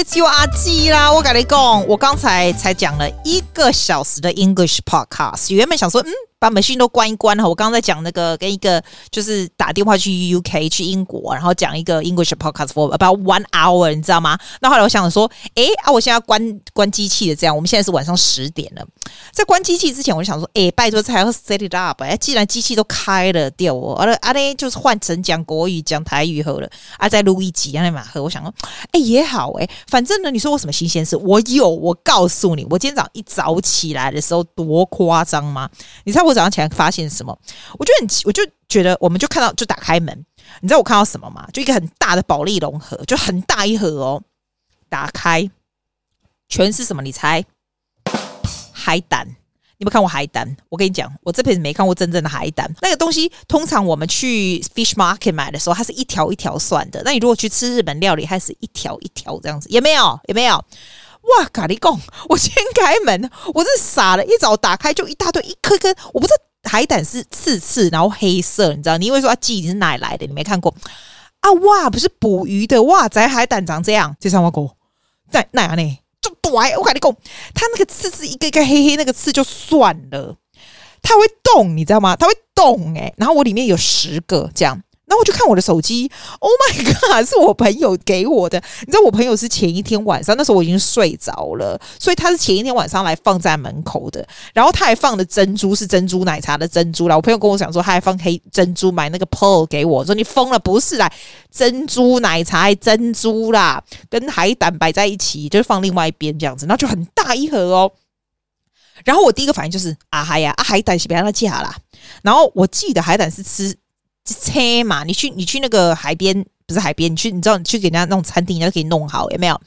it's your 去啦！我跟你讲，我刚才才讲了一个小时的 English podcast，原本想说，嗯。把 machine 都关一关哈，我刚刚在讲那个跟一个就是打电话去 UK 去英国，然后讲一个 English podcast for about one hour，你知道吗？那后来我想说，哎啊，我现在要关关机器的，这样我们现在是晚上十点了，在关机器之前，我就想说，哎，拜托，还要 set it up，哎，既然机器都开了，掉我，啊啊嘞，就是换成讲国语、讲台语好了，啊，再录一集啊那嘛喝，我想说，哎，也好哎，反正呢，你说我什么新鲜事，我有，我告诉你，我今天早上一早起来的时候多夸张吗？你猜我？我早上起来发现什么？我就很，我就觉得，我们就看到，就打开门，你知道我看到什么吗？就一个很大的保利龙盒，就很大一盒哦。打开，全是什么？你猜？海胆？你有没有看过海胆？我跟你讲，我这辈子没看过真正的海胆。那个东西，通常我们去 fish market 买的时候，它是一条一条算的。那你如果去吃日本料理，它是一条一条这样子，有没有？有没有？哇，咖喱贡！我先开门，我是傻了，一早打开就一大堆，一颗颗。我不知道海胆是刺刺，然后黑色，你知道？你以为说啊，鸡你是哪来的？你没看过啊？哇，不是捕鱼的哇！仔海胆长这样，这三万狗在哪呢？就短，我咖喱贡，它那个刺刺一个一个黑黑，那个刺就算了，它会动，你知道吗？它会动哎、然后我里面有十个这样。然后我就看我的手机，Oh my God，是我朋友给我的。你知道我朋友是前一天晚上，那时候我已经睡着了，所以他是前一天晚上来放在门口的。然后他还放的珍珠是珍珠奶茶的珍珠啦。我朋友跟我讲说，他还放黑珍珠，买那个 pearl 给我，说你疯了不是啦，珍珠奶茶还珍珠啦，跟海胆摆在一起，就是放另外一边这样子，然后就很大一盒哦。然后我第一个反应就是啊嗨呀，啊海胆是别让他夹啦。然后我记得海胆是吃。车嘛，你去你去那个海边，不是海边，你去你知道你去给人家那种餐厅，人家给你弄好有没有？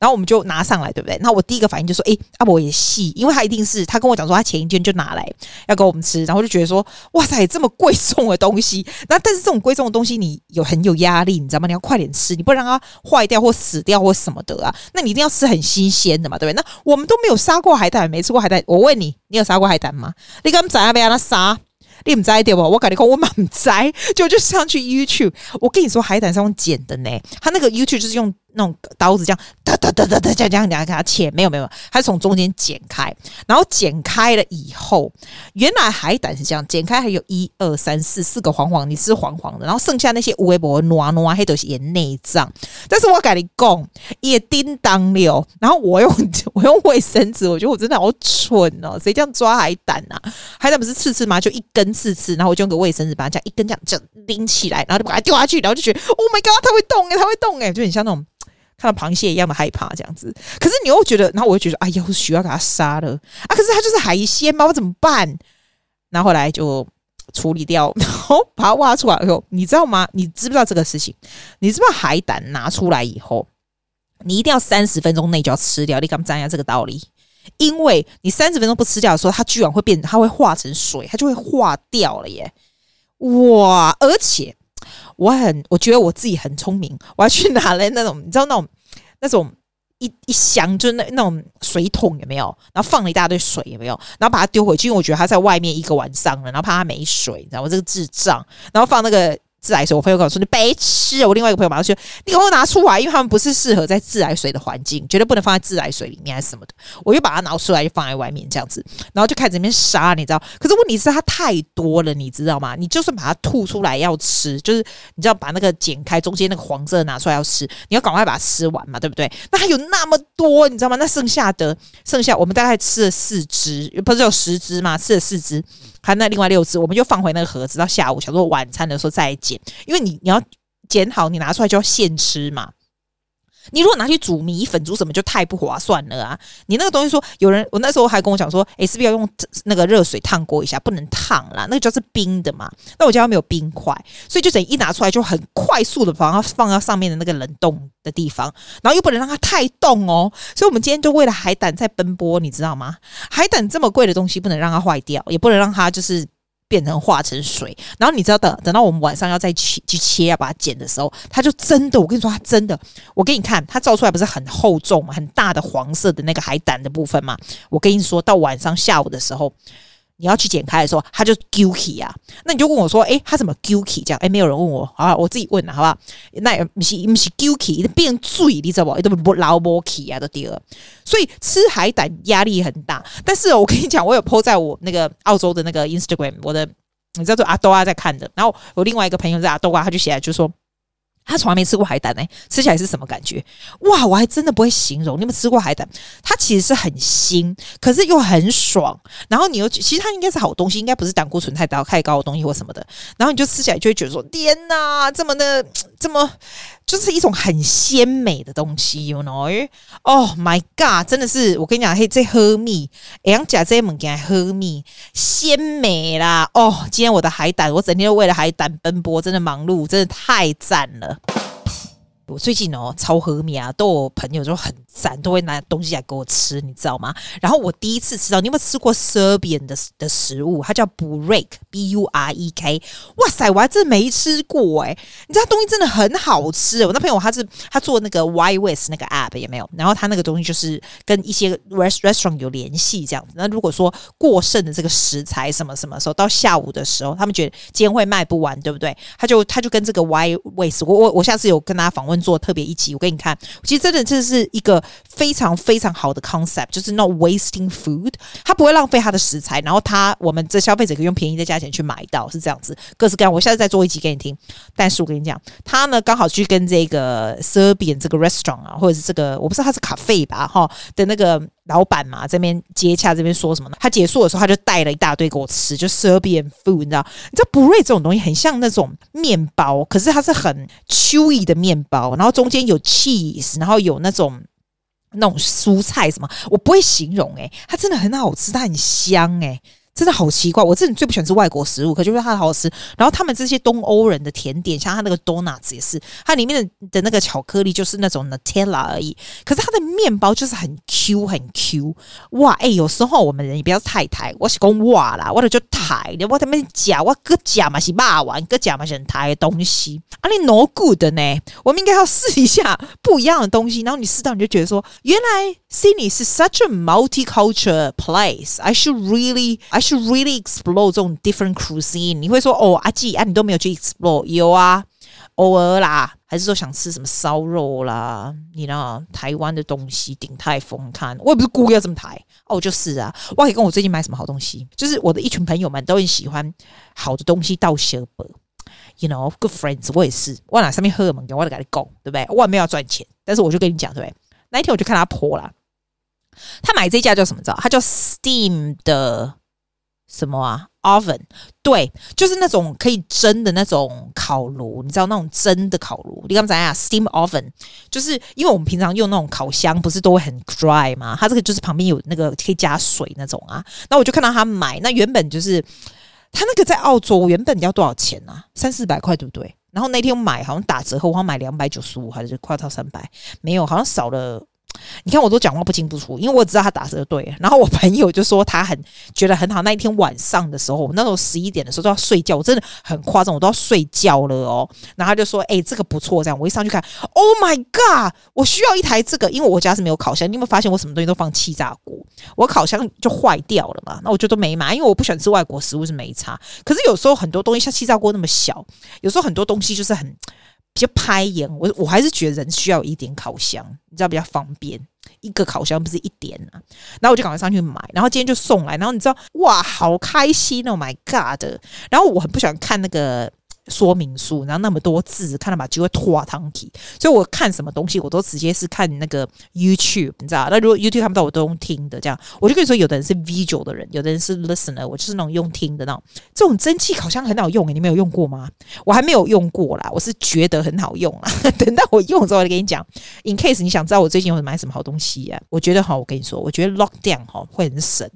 然后我们就拿上来，对不对？那我第一个反应就说，诶，阿伯也细，因为他一定是他跟我讲说，他前一天就拿来要给我们吃，然后就觉得说，哇塞，这么贵重的东西，那但是这种贵重的东西，你有很有压力，你知道吗？你要快点吃，你不能让它坏掉或死掉或什么的啊？那你一定要吃很新鲜的嘛，对不对？那我们都没有杀过海胆，没吃过海胆，我问你，你有杀过海胆吗？你敢在那边让他杀？你唔知对不？我跟你讲，我蛮唔知，就就上去 YouTube。我跟你说，海胆是用剪的呢，他那个 YouTube 就是用。那种刀子这样哒哒哒哒哒这样这样给它切，没有没有，它是从中间剪开，然后剪开了以后，原来海胆是这样剪开，还有一二三四四个黄黄，你是黄黄的，然后剩下那些微博挪挪黑都是也内脏。但是我跟你讲，也叮当了，然后我用 我用卫生纸，我觉得我真的好蠢哦，谁这样抓海胆啊？海胆不是刺刺吗？就一根刺刺，然后我就用个卫生纸把它这样一根这样这样拎起来，然后就把它丢下去，然后就觉得 Oh my God，它会动哎，它会动哎，就很像那种。看到螃蟹一样的害怕这样子，可是你又觉得，然后我又觉得，哎呀，我需要给它杀了啊！可是它就是海鲜嘛，我怎么办？然后来就处理掉，然后把它挖出来以后，你知道吗？你知不知道这个事情？你知不知道海胆拿出来以后，你一定要三十分钟内就要吃掉？你敢不知道这个道理？因为你三十分钟不吃掉的时候，它居然会变，它会化成水，它就会化掉了耶！哇，而且。我很，我觉得我自己很聪明，我要去拿来那种，你知道那种那种一一箱，就那那种水桶有没有？然后放了一大堆水有没有？然后把它丢回去，因为我觉得它在外面一个晚上了，然后怕它没水，你知道？我这个智障，然后放那个。自来水，我朋友跟我说，你白痴。我另外一个朋友马上说，你给我拿出来，因为他们不是适合在自来水的环境，绝对不能放在自来水里面还是什么的。我就把它拿出来，就放在外面这样子，然后就开始在那边杀，你知道？可是问题是它太多了，你知道吗？你就算把它吐出来要吃，就是你知道把那个剪开中间那个黄色拿出来要吃，你要赶快把它吃完嘛，对不对？那还有那么多，你知道吗？那剩下的剩下我们大概吃了四只，不是有十只吗？吃了四只。还那另外六只，我们就放回那个盒子，到下午想说晚餐的时候再捡，因为你你要捡好，你拿出来就要现吃嘛。你如果拿去煮米粉煮什么，就太不划算了啊！你那个东西说有人，我那时候还跟我讲说，诶，是不是要用那个热水烫过一下？不能烫啦，那个就是冰的嘛。那我家没有冰块，所以就等于一拿出来就很快速的把它放到上面的那个冷冻的地方，然后又不能让它太冻哦。所以我们今天就为了海胆在奔波，你知道吗？海胆这么贵的东西，不能让它坏掉，也不能让它就是。变成化成水，然后你知道等等到我们晚上要再切去切要把它剪的时候，它就真的，我跟你说，它真的，我给你看，它照出来不是很厚重嘛，很大的黄色的那个海胆的部分嘛，我跟你说到晚上下午的时候，你要去剪开的时候，它就 guilty 啊。那你就问我说，诶、欸，它怎么 guilty 这样？诶、没有人问我，好吧，我自己问了，好不好？那也不是不是 guilty，变醉，你知道不？都不老不起啊，都第二。所以吃海胆压力很大。但是我跟你讲，我有 po 在我那个澳洲的那个 Instagram，我的你知道，阿多啊在看的。然后我另外一个朋友在阿多啊，他就写就说。他从来没吃过海胆呢、吃起来是什么感觉？哇，我还真的不会形容。你有没有吃过海胆？它其实是很腥，可是又很爽。然后你又其实它应该是好东西，应该不是胆固醇太高太高的东西或什么的。然后你就吃起来就会觉得说：天哪，这么的这么。就是一种很鲜美的东西，you know？Oh my god！真的是，我跟你讲，嘿，这喝蜜，哎，讲这些物件喝蜜，鲜美啦！哦，今天我的海胆，我整天都为了海胆奔波，真的忙碌，真的太赞了。我最近哦，超喝蜜啊，都我朋友就很赞，都会拿东西来给我吃，你知道吗？然后我第一次吃到，你有没有吃过 Serbian 的的食物？它叫 Burek，B U R E K。哇塞，我还真没吃过哎、你知道东西真的很好吃。我那朋友他是他做那个 Y West 那个 app 也没有？然后他那个东西就是跟一些 rest restaurant 有联系这样子。那如果说过剩的这个食材什么什么时候到下午的时候，他们觉得今天会卖不完，对不对？他就他就跟这个 Y West，我我我下次有跟他访问。做特别一集，我给你看。其实真的这是一个非常非常好的 concept，就是 not wasting food，它不会浪费它的食材，然后它我们这消费者可以用便宜的价钱去买到，是这样子。各式各样，我下次再做一集给你听。但是我跟你讲，他呢刚好去跟这个 Serbian 这个 restaurant 啊，或者是这个我不知道他是咖啡吧哈的那个。老板嘛，这边接洽，这边说什么呢？他结束的时候，他就带了一大堆给我吃，就 Serbian food，你知道？你知道 Burek 这种东西很像那种面包，可是它是很 chewy 的面包，然后中间有 cheese，然后有那种那种蔬菜什么，我不会形容诶、它真的很好吃，它很香诶、真的好奇怪，我真的最不喜欢吃外国食物，可就是它好吃。然后他们这些东欧人的甜点，像它那个 donuts 也是，它里面的的那个巧克力就是那种 Nutella 而已。可是它的面包就是很 Q 很 Q，哇！哎、有时候我们人也不要太抬，我是讲哇啦，我的就抬的，我他妈假，我哥假嘛是骂完，哥假嘛是很台东西，啊你 no good 呢？我们应该要试一下不一样的东西，然后你试到你就觉得说，原来 Sydney 是 such a multicultural place。I should really I To really explore 这种 different cuisine，你会说哦，阿季啊，你都没有去 explore？有啊，偶尔啦，还是说想吃什么烧肉啦？你呢？台湾的东西，鼎泰丰看，我也不是故意要这么抬哦，就是啊，我可以跟我最近买什么好东西，就是我的一群朋友们都很喜欢好的东西到舍本，you know，good friends，我也是，我哪上面喝什么，我都跟你讲，对不对？我也没有要赚钱，但是我就跟你讲，对不对？那一天我就看他泼了，他买这家叫什么？知道？他叫 Steam 的。什么啊？Oven，对，就是那种可以蒸的那种烤炉，你知道那种蒸的烤炉？你刚才讲 Steam Oven，就是因为我们平常用那种烤箱，不是都会很 dry 吗？它这个就是旁边有那个可以加水那种啊。那我就看到他买，那原本就是他那个在澳洲原本要多少钱啊？三四百块，对不对？然后那天我买好像打折后，我好像买两百九十五，还是快到三百？没有，好像少了。你看我都讲话不清不楚，因为我知道他打折对。然后我朋友就说他很觉得很好。那一天晚上的时候，那时候十一点的时候都要睡觉，我真的很夸张，我都要睡觉了哦。然后他就说：“哎、这个不错。”这样我一上去看，Oh my god！我需要一台这个，因为我家是没有烤箱。你有没有发现我什么东西都放气炸锅？我烤箱就坏掉了嘛。那我就都没买，因为我不喜欢吃外国食物是没差。可是有时候很多东西像气炸锅那么小，有时候很多东西就是很。就拍眼，我我还是觉得人需要一点烤箱，你知道比较方便。一个烤箱不是一点啊，然后我就赶快上去买，然后今天就送来，然后你知道哇，好开心哦，Oh my God！然后我很不喜欢看那个。说明书，然后那么多字，看到把就会拖堂体，所以我看什么东西，我都直接是看那个 YouTube，你知道？那如果 YouTube 看不到，我都用听的，这样我就跟你说，有的人是 visual 的人，有的人是 listener，我就是那种用听的那种。这种蒸汽烤箱很好用诶，你没有用过吗？我还没有用过啦，我是觉得很好用啊。等到我用之后，我就跟你讲，in case 你想知道我最近有买什么好东西呀、我觉得哈，我跟你说，我觉得 lockdown 哈会很省。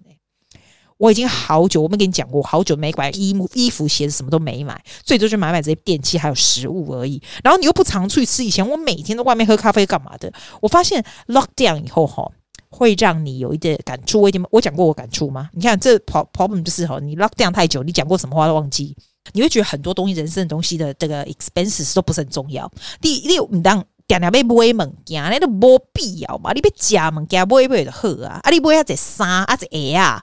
我已经好久，我没跟你讲过，好久没买衣、衣服、鞋子，什么都没买，最多就买买这些电器还有食物而已。然后你又不常出去吃，以前我每天都外面喝咖啡干嘛的？我发现 lockdown 以后哈，会让你有一点感触。我已经我讲过我感触吗？你看这 problem 就是哈，你 lockdown 太久，你讲过什么话都忘记，你会觉得很多东西、人生的东西的这个 expenses 都不是很重要。第六，你当点点被买物件，那都没必要嘛？你被加物件买买就好啊，啊你买啊只衫啊只鞋啊。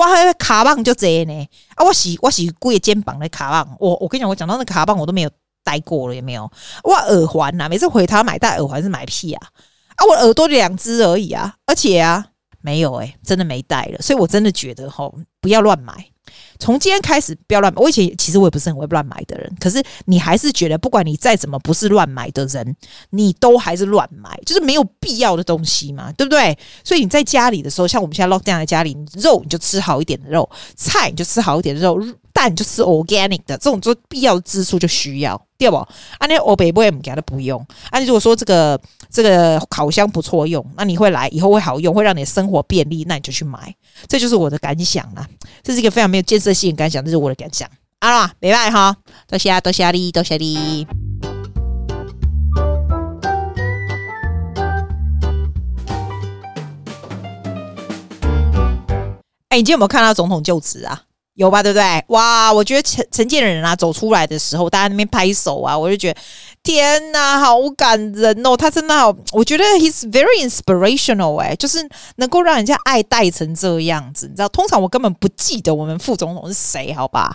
哇，卡棒就这呢啊！我洗我洗贵肩膀的卡棒，我我跟你讲，我讲到那卡棒我都没有戴过了，有没有？我耳环呐，每次回他买戴耳环是买屁啊！啊，我耳朵两只而已啊，而且啊，没有诶、真的没戴了，所以我真的觉得吼，不要乱买。从今天开始不要乱买。我以前其实我也不是很会乱买的人，可是你还是觉得，不管你再怎么不是乱买的人，你都还是乱买，就是没有必要的东西嘛，对不对？所以你在家里的时候，像我们现在 lock down 在家里，肉你就吃好一点的肉，菜你就吃好一点的肉，蛋你就吃 organic 的，这种做必要的支出就需要。对不？啊，那欧北不会给他不用。啊，你如果说这个这个烤箱不错用，那你会来以后会好用，会让你的生活便利，那你就去买。这就是我的感想啦。这是一个非常没有建设性的感想，这是我的感想。啊，拜拜哈，多谢多谢你，多谢你。哎，你今天有没有看到总统就职啊？有吧，对不对？哇，我觉得陈陈建仁啊走出来的时候，大家那边拍手啊，我就觉得天哪，好感人哦！他真的好，我觉得 he's very inspirational 哎，就是能够让人家爱戴成这样子，你知道？通常我根本不记得我们副总统是谁，好吧？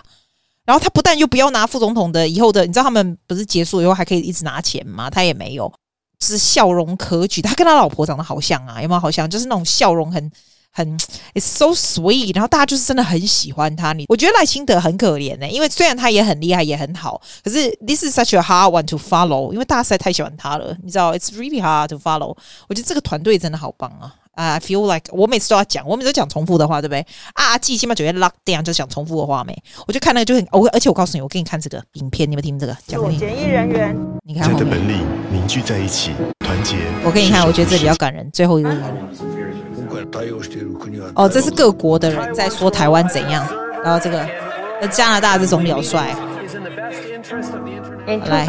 然后他不但就不要拿副总统的以后的，你知道他们不是结束以后还可以一直拿钱吗？他也没有，是笑容可掬。他跟他老婆长得好像啊，有没有好像？就是那种笑容很。很，it's so sweet，然后大家就是真的很喜欢他。你我觉得赖清德很可怜呢、欸，因为虽然他也很厉害，也很好，可是 this is such a hard one to follow，因为大家实在太喜欢他了，你知道，it's really hard to follow。我觉得这个团队真的好棒啊！啊、uh,，I feel like 我每次都要讲，我每次都讲重复的话，对不对？啊，记起码九月 lock down 就讲重复的话没？我就看那个就很，我而且我告诉你，我给你看这个影片，你们听这个讲给你。检疫人员，你看后面的本领凝聚在一起，团结。我给你看，我觉得这比较感人，最后一个感人。哦，这是各国的人在说台湾怎样，然后这个加拿大的总表率。来，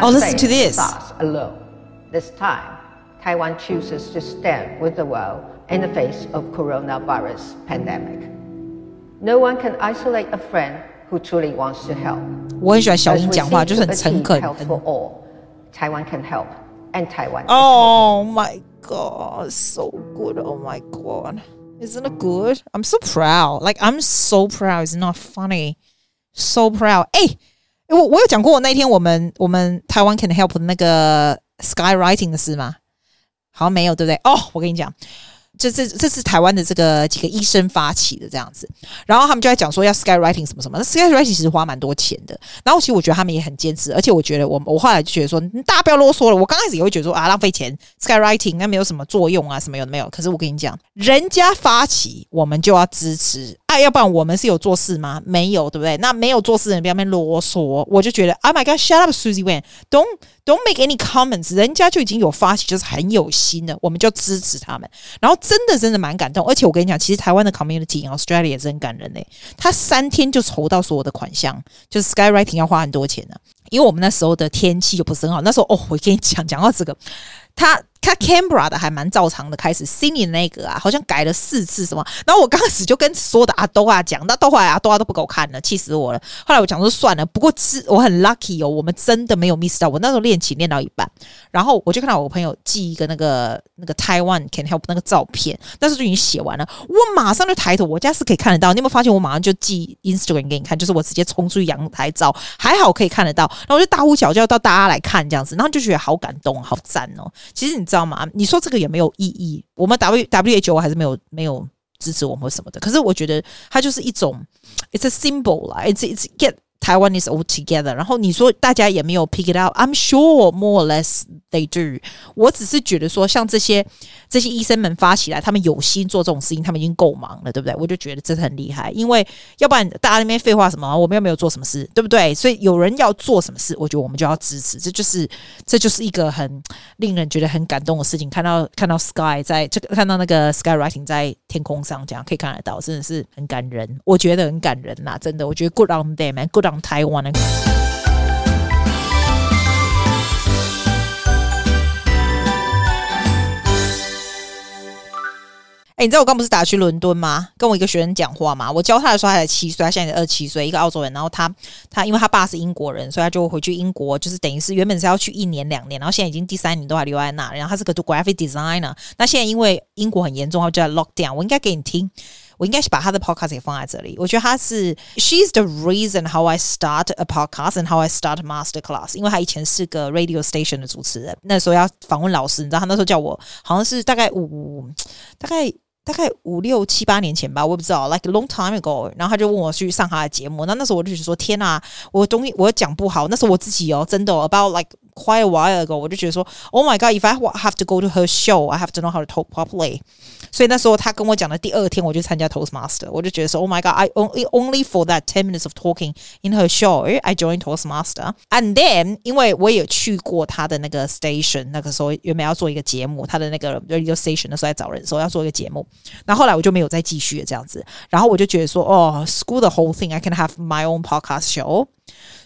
哦，listen to this。This time, Taiwan chooses to stand with the world in the face of coronavirus pandemic. No one can isolate a friend who truly wants to help. 我很喜欢小英讲话，就是很诚恳。Taiwan can help, and Taiwan. Oh my. God, so good. Oh my God. Isn't it good? I'm so proud. Like, I'm so proud. It's not funny. So proud. 哎、欸，我我有讲过我那天我们我们台湾 Can Help 的那个 Skywriting 的事吗？好像没有，对不对？哦，我跟你讲。 这这这是台湾的这个几个医生发起的这样子，然后他们就在讲说要 skywriting 什么什么，那 skywriting 其实花蛮多钱的。然后其实我觉得他们也很坚持，而且我觉得我我后来就觉得说，大家不要啰嗦了。我刚开始也会觉得说啊，浪费钱，skywriting 那没有什么作用啊，什么有没有。可是我跟你讲，人家发起，我们就要支持。啊，要不然我们是有做事吗？没有，对不对？那没有做事的人不要那边啰嗦。我就觉得，Oh my God，shut up，Susie Wan，don't don't make any comments。人家就已经有发起，就是很有心的，我们就支持他们。然后真的真的蛮感动，而且我跟你讲，其实台湾的 community in Australia 也是很感人嘞。他三天就筹到所有的款项，就是 skywriting 要花很多钱呢、因为我们那时候的天气就不是很好，那时候哦，我跟你讲，讲到这个，他。他 Canberra 的还蛮照常的，开始 Sydney 那个啊，好像改了四次什么。然后我刚开始就跟所有的阿多啊讲，那到后来阿多啊都不给我看了，气死我了。后来我讲说算了，不过是我很 lucky 哦，我们真的没有 miss 到。我那时候练琴练到一半，然后我就看到我朋友寄一个那个那个 Taiwan Can Help 那个照片，但是就已经写完了。我马上就抬头，我家是可以看得到。你有没有发现？我马上就寄 Instagram 给你看，就是我直接冲出去阳台照，还好可以看得到。然后我就大呼小叫到大家来看这样子，然后就觉得好感动，好赞哦。其实你知道吗？你说这个也没有意义。我们 W WHO 还是没有没有支持我们什么的。可是我觉得它就是一种，it's a symbol 啦，it's it's get。Taiwan is all together，然后你说大家也没有 pick it up，I'm sure more or less they do。我只是觉得说，像这些这些医生们发起来，他们有心做这种事情，他们已经够忙了，对不对？我就觉得真的很厉害，因为要不然大家那边废话什么，我们又没有做什么事，对不对？所以有人要做什么事，我觉得我们就要支持，这就是这就是一个很令人觉得很感动的事情。看到看到 Sky 在这个看到那个 Skywriting 在天空上这样可以看得到，真的是很感人，我觉得很感人呐，真的，我觉得 Good on them，Good on 台湾的，哎，你知道我刚不是打去伦敦吗？跟我一个学生讲话嘛。我教他的时候他才七岁，他现在二十七岁，一个澳洲人。然后他他因为他爸是英国人，所以他就回去英国，就是等于是原本是要去一年两年，然后现在已经第三年都还留在那。然后他是个 graphic designer。那现在因为英国很严重，他就在 lock down。我应该给你听。我应该是把他的 podcast 也放在这里。我觉得他是 she's the reason how I start a podcast and how I start master class，因为他以前是个 radio station 的主持人，那时候要访问老师，你知道他那时候叫我，好像是大概五大概。大概五六七八年前吧，我也不知道，like long time ago。然后他就问我去上他的节目，那那时候我就说：天呐，我东西我讲不好，那时候我自己哦，真的哦，about like quite a while ago，我就觉得说：Oh my god，if I have to go to her show，I have to know how to talk properly。所以那时候他跟我讲的第二天，我就参加 Toastmaster，我就觉得说：Oh my god，I only only for that ten minutes of talking in her show，I joined Toastmaster。And then，因为我也有去过他的那个 station，那个时候原本要做一个节目，他的那个 radio station 的时候在找人，说要做一个节目。然后后来我就没有再继续了这样子，然后我就觉得说，哦，school the whole thing，I can have my own podcast show。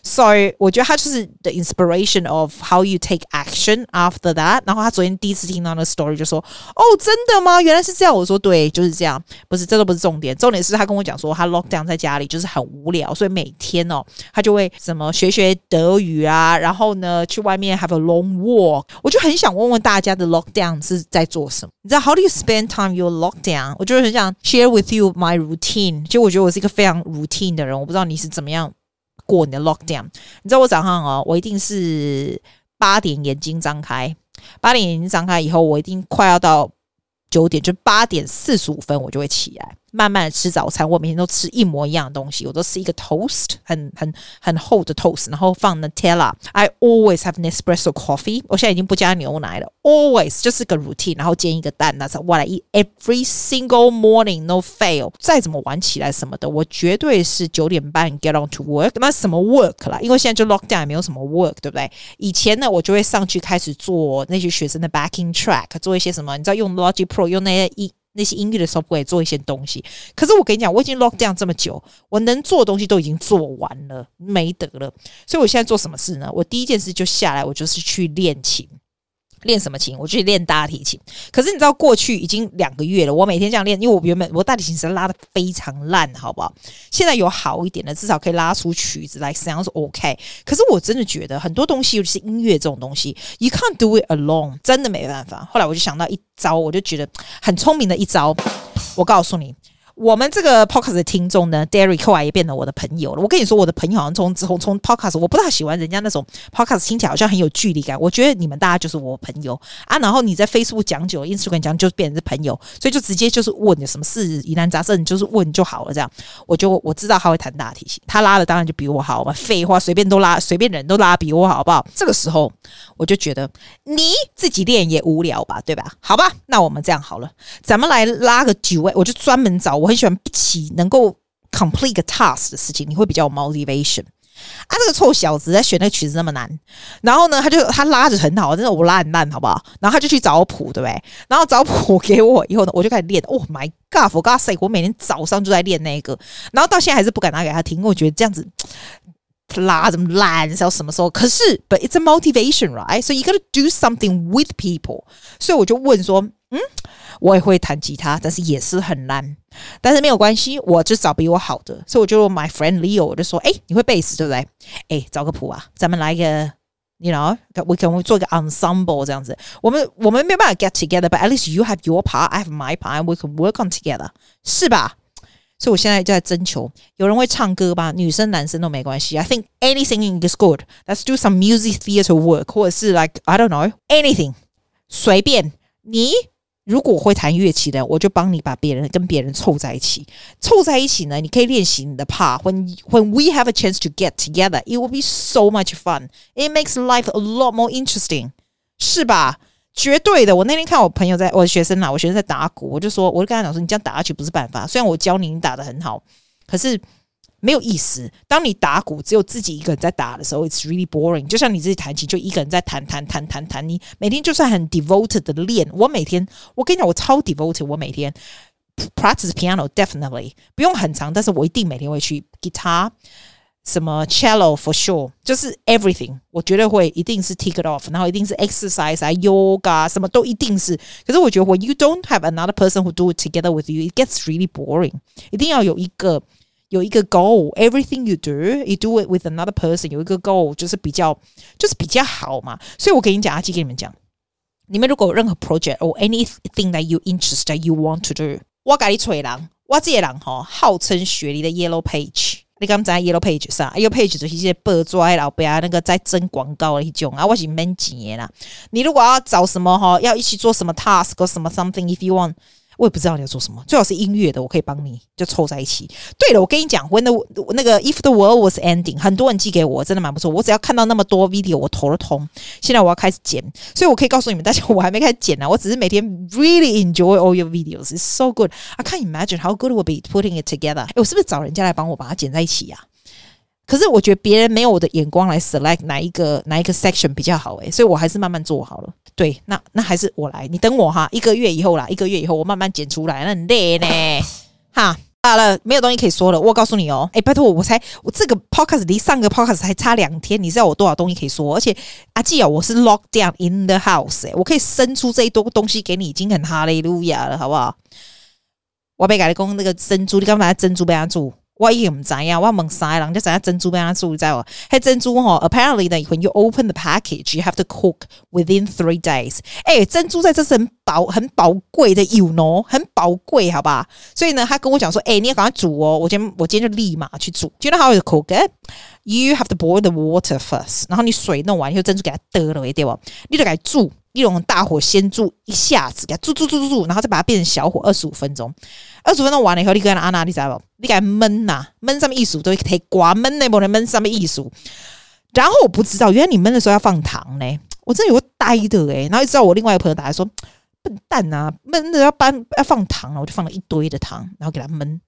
所以我觉得他就是 the inspiration of how you take action after that。然后他昨天第一次听到那个 story 就说：“哦，真的吗？原来是这样。”我说：“对，就是这样。不是，这都不是重点。重点是他跟我讲说，他 lock down 在家里就是很无聊，所以每天哦，他就会什么学学德语啊，然后呢去外面 have a long walk。我就很想问问大家的 lock down 是在做什么？你知道 how do you spend time your lock down？我就很想 share with you my routine。就我觉得我是一个非常 routine 的人，我不知道你是怎么样。 过你的 lockdown，你知道我早上哦，我一定是八点眼睛张开，八点眼睛张开以后，我一定快要到九点，就八点四十五分我就会起来。慢慢的吃早餐，我每天都吃一模一样的东西，我都吃一个 toast，很很很厚的 toast，然后放 Nutella。I always have Nespresso coffee，我现在已经不加牛奶了，always 就是个 routine，然后煎一个蛋，That's what I eat every single morning，no fail。再怎么晚起来什么的，我绝对是九点半 get on to work。那什么 work 啦？因为现在就 lock down，也没有什么 work，对不对？以前呢，我就会上去开始做那些学生的 backing track，做一些什么，你知道用 Logic Pro 用那些一。那些音乐的时候不会做一些东西，可是我跟你讲，我已经 lock down 这么久，我能做的东西都已经做完了，没得了。所以我现在做什么事呢？我第一件事就下来，我就是去练琴。练什么琴？我去练大提琴。可是你知道，过去已经两个月了，我每天这样练，因为我原本我大提琴是拉得非常烂，好不好？现在有好一点的，至少可以拉出曲子来，sounds OK。可是我真的觉得很多东西，尤其是音乐这种东西，you can't do it alone，真的没办法。后来我就想到一招，我就觉得很聪明的一招，我告诉你。我们这个 podcast 的听众呢，Derek 后来也变成我的朋友了。我跟你说，我的朋友好像从从从 podcast，我不大喜欢人家那种 podcast 听起来好像很有距离感。我觉得你们大家就是我朋友啊。然后你在 Facebook 讲久，Instagram 讲就变成是朋友，所以就直接就是问你什么事疑难杂症，你就是问就好了。这样，我就我知道他会弹大提琴，他拉的当然就比我好嘛。废话，随便都拉，随便人都拉比我好，好不好？这个时候我就觉得你自己练也无聊吧，对吧？好吧，那我们这样好了，咱们来拉个几位，我就专门找。我很喜欢一起能够 complete 个 task 的事情，你会比较有 motivation 啊！这个臭小子在选那个曲子那么难，然后呢，他就他拉着很好，真的我拉很烂，好不好？然后他就去找谱，对不对？然后找谱给我以后呢，我就开始练。Oh my god！For God's sake，我每天早上就在练那个，然后到现在还是不敢拿给他听，因为我觉得这样子 拉这么烂，是要什么时候？可是，but it's a motivation, right? So you gotta do something with people。所以我就问说，嗯。我也会弹吉他，但是也是很烂。但是没有关系，我就找比我好的，所以我就 my friend Leo，我就说：“哎，你会贝斯对不对？哎，找个谱啊，咱们来个，you know，we can we 做一个 ensemble 这样子。我们我们没办法 get together，but at least you have your part，I have my part，we can work on together，是吧？所以我现在就在征求，有人会唱歌吧？女生男生都没关系。I think anything is good。Let's do some music theater work，或者是 like I don't know anything，随便你。”如果会弹乐器的，我就帮你把别人跟别人凑在一起。凑在一起呢，你可以练习你的 part。When when we have a chance to get together, it will be so much fun. It makes life a lot more interesting，是吧？绝对的。我那天看我朋友在，我学生啊，我学生在打鼓，我就说，我就跟他讲说，你这样打下去不是办法。虽然我教你，你打得很好，可是。没有意思。当你打鼓只有自己一个人在打的时候，it's really boring。就像你自己弹琴，就一个人在弹弹弹弹弹。你每天就算很 devoted 的练，我每天，我跟你讲，我超 devoted。我每天 practice piano definitely 不用很长，但是我一定每天会去 guitar，什么 cello for sure，就是 everything。我绝对会，一定是 tick it off，然后一定是 exercise 啊，yoga 什么都一定是。可是我觉得，when you don't have another person who do it together with you，it gets really boring。一定要有一个。 有一个 goal，everything you do, you do it with another person。有一个 goal 就是比较，就是比较好嘛。所以我跟你讲，阿基跟你们讲，你们如果有任何 project or anything that you interested, you want to do，我跟你吹人，我这些人哈，号称雪梨的 Yellow Page。你刚在 Yellow Page 上，Yellow Page 就是一些报纸老板那个在征广告的一种啊，我是免钱啦。你如果要找什么哈，要一起做什么 task 或什么 something，if you want。我也不知道你要做什么，最好是音乐的，我可以帮你，就凑在一起。对了，我跟你讲，When the 那个 If the world was ending，很多人寄给我，真的蛮不错。我只要看到那么多 video，我头都痛。现在我要开始剪，所以我可以告诉你们，大家我还没开始剪呢，我只是每天 really enjoy all your videos. It's so good. I can't imagine how good will be putting it together。哎，我是不是找人家来帮我把它剪在一起呀、可是我觉得别人没有我的眼光来 select 哪一个哪一个 section 比较好诶，所以我还是慢慢做好了。对，那那还是我来，你等我哈，一个月以后啦，一个月以后我慢慢剪出来，那很累呢。哈，好了，没有东西可以说了。我告诉你哦，哎，拜托我，我才我这个 podcast 离上个 podcast 还差两天，你知道我多少东西可以说？而且阿季啊，我是 lock down in the house，哎，我可以生出这一多东西给你，已经很哈利路亚了，好不好？我被改的工那个珍珠，你干嘛珍珠被他住？我也唔知呀，我问啥人就知影珍珠边样做，你知道？嘿，珍珠吼，apparently 呢，when you open the package, you have to cook within three days。哎，珍珠在这是很宝、很宝贵的，you know，很宝贵，好吧？所以呢，他跟我讲说，哎，你要赶快煮哦，我今天我今天就立马去煮。Do you know how to cook it? You have to boil the water first，然后你水弄完以后，珍珠给它得了，对不？你就给它煮。一笼大火先煮一下子，给它煮煮煮煮煮，然后再把它变成小火二十五分钟。二十五分钟完了以后，你跟阿娜，你知道不？你给它焖呐，焖上面艺术都可以刮焖那不能焖上面艺术。然后我不知道，原来你焖的时候要放糖呢，我真的有个呆的诶、然后一直到我另外一个朋友打来说，笨蛋啊，焖的要搬要放糖了，我就放了一堆的糖，然后给它焖。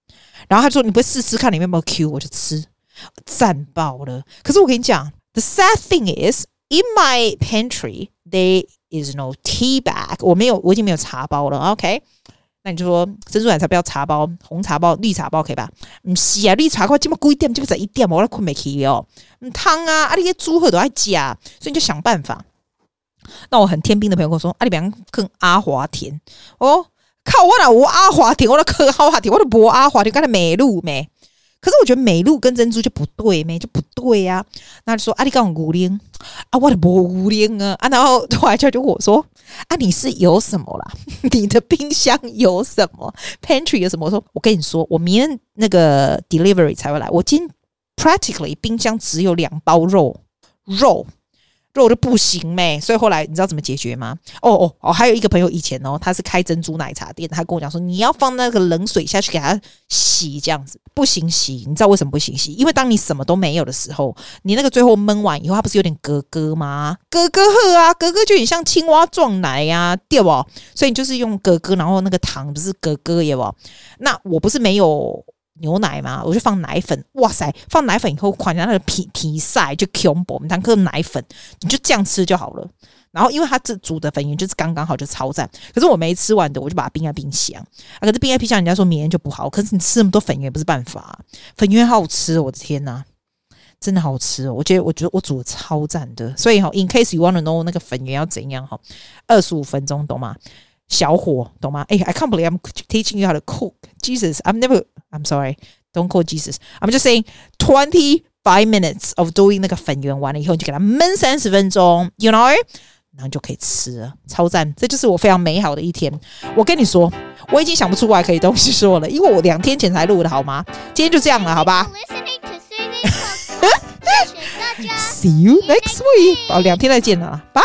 然后他说，你不会试试看里面有没有 Q？我就吃，赞爆了。可是我跟你讲，the sad thing is in my pantry they is no tea bag，我没有，我已经没有茶包了。OK，那你就说珍珠奶茶不要茶包，红茶包、绿茶包可以吧？唔是啊，绿茶包这么贵点，这个才一点，我都困没起哦。汤啊，啊，你些猪喝都爱加，所以你就想办法。那我很天兵的朋友跟我说，啊，你别坑阿华田哦，靠我那无阿华田，我都坑阿华田，我都无阿华田，刚才美露没。可是我觉得美露跟珍珠就不对咩，就不对呀、啊。那就说啊，你讲五零啊，我的不孤零啊啊。然后后来就就我说啊，你是有什么啦？你的冰箱有什么？Pantry 有什么？我说我跟你说，我明天那个 delivery 才会来。我今 practically 冰箱只有两包肉肉。肉就不行咩，所以后来你知道怎么解决吗？哦哦哦，还有一个朋友以前哦，他是开珍珠奶茶店，他跟我讲说，你要放那个冷水下去给他洗，这样子不行洗。你知道为什么不行洗？因为当你什么都没有的时候，你那个最后焖完以后，它不是有点咯咯吗？咯咯喝啊，咯咯就很像青蛙撞奶呀、啊，对不？所以你就是用咯咯，然后那个糖不是咯咯也不？那我不是没有。牛奶嘛，我就放奶粉。哇塞，放奶粉以后，款下那个皮皮塞就 combo，我们当颗奶粉，你就这样吃就好了。然后，因为它这煮的粉圆就是刚刚好，就超赞。可是我没吃完的，我就把它冰在冰箱。啊，可是冰在冰箱，人家说明天就不好。可是你吃那么多粉圆不是办法，粉圆好吃，我的天呐，真的好吃哦！我觉得，我觉得我煮的超赞的。所以哈，in case you want to know 那个粉圆要怎样哈，二十五分钟，懂吗？小火，懂吗？哎，I can't believe I'm teaching you how to cook. Jesus, I've never. I'm sorry, don't call Jesus. I'm just saying twenty five minutes of doing 那个粉圆完了以后，你就给它焖三十分钟，you know，然后就可以吃了，超赞！这就是我非常美好的一天。我跟你说，我已经想不出来可以东西说了，因为我两天前才录的，好吗？今天就这样了，好吧？See you next week。好，两天再见了，拜。